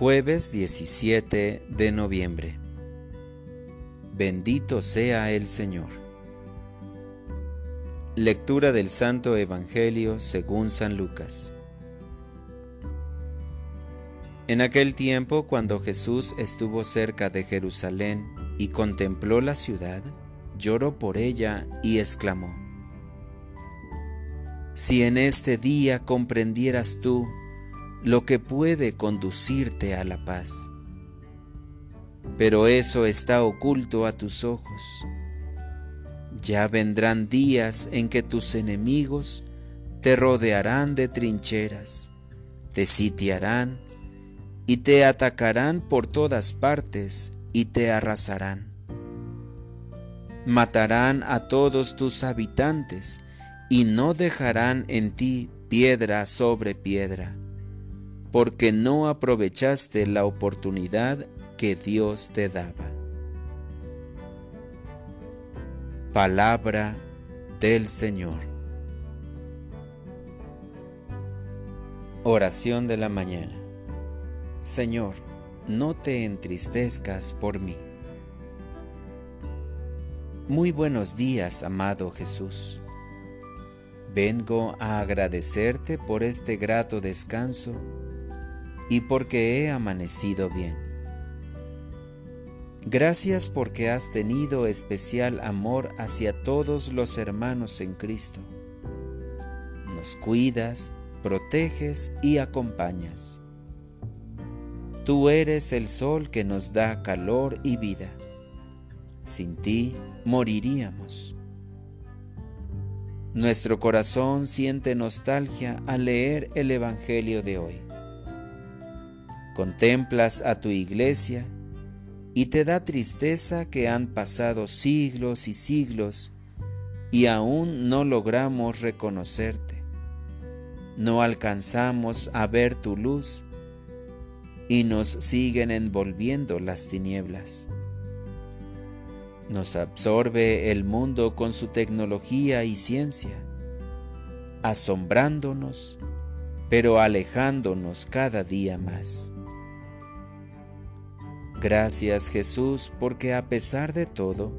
Jueves 17 de noviembre. Bendito sea el Señor. Lectura del Santo Evangelio según San Lucas. En aquel tiempo, cuando Jesús estuvo cerca de Jerusalén y contempló la ciudad, lloró por ella y exclamó, Si en este día comprendieras tú lo que puede conducirte a la paz, pero eso está oculto a tus ojos. Ya vendrán días en que tus enemigos te rodearán de trincheras, te sitiarán, y te atacarán por todas partes y te arrasarán. Matarán a todos tus habitantes y no dejarán en ti piedra sobre piedra, porque no aprovechaste la oportunidad que Dios te daba. Palabra del Señor. Oración de la mañana. Señor, no te entristezcas por mí. Muy buenos días, amado Jesús. Vengo a agradecerte por este grato descanso y porque he amanecido bien. Gracias porque has tenido especial amor hacia todos los hermanos en Cristo. Nos cuidas, proteges y acompañas. Tú eres el sol que nos da calor y vida. Sin ti moriríamos. Nuestro corazón siente nostalgia al leer el Evangelio de hoy. Contemplas a tu iglesia y te da tristeza que han pasado siglos y siglos y aún no logramos reconocerte. No alcanzamos a ver tu luz y nos siguen envolviendo las tinieblas. Nos absorbe el mundo con su tecnología y ciencia, asombrándonos, pero alejándonos cada día más. Gracias Jesús porque a pesar de todo,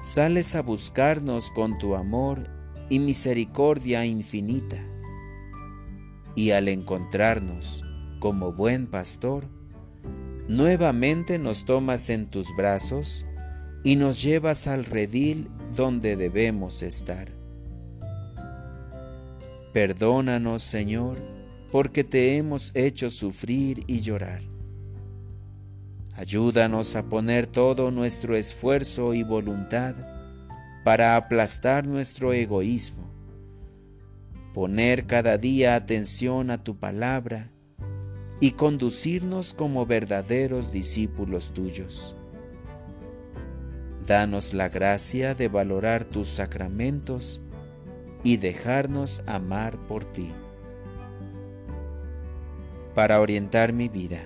sales a buscarnos con tu amor y misericordia infinita. Y al encontrarnos, como buen pastor, nuevamente nos tomas en tus brazos y nos llevas al redil donde debemos estar. Perdónanos, Señor, porque te hemos hecho sufrir y llorar. Ayúdanos a poner todo nuestro esfuerzo y voluntad para aplastar nuestro egoísmo, poner cada día atención a tu palabra y conducirnos como verdaderos discípulos tuyos. Danos la gracia de valorar tus sacramentos y dejarnos amar por ti. Para orientar mi vida,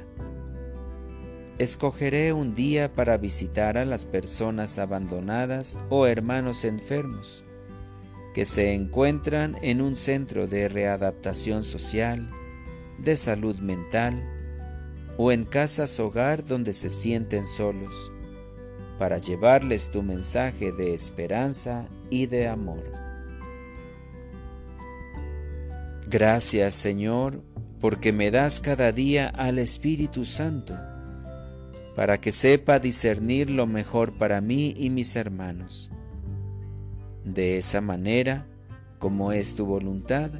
escogeré un día para visitar a las personas abandonadas o hermanos enfermos que se encuentran en un centro de readaptación social, de salud mental o en casas hogar donde se sienten solos, para llevarles tu mensaje de esperanza y de amor. Gracias Señor, porque me das cada día al Espíritu Santo, para que sepa discernir lo mejor para mí y mis hermanos. De esa manera, como es tu voluntad,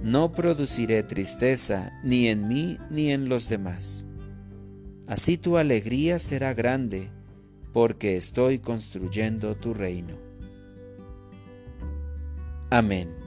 no produciré tristeza ni en mí ni en los demás. Así tu alegría será grande, porque estoy construyendo tu reino. Amén.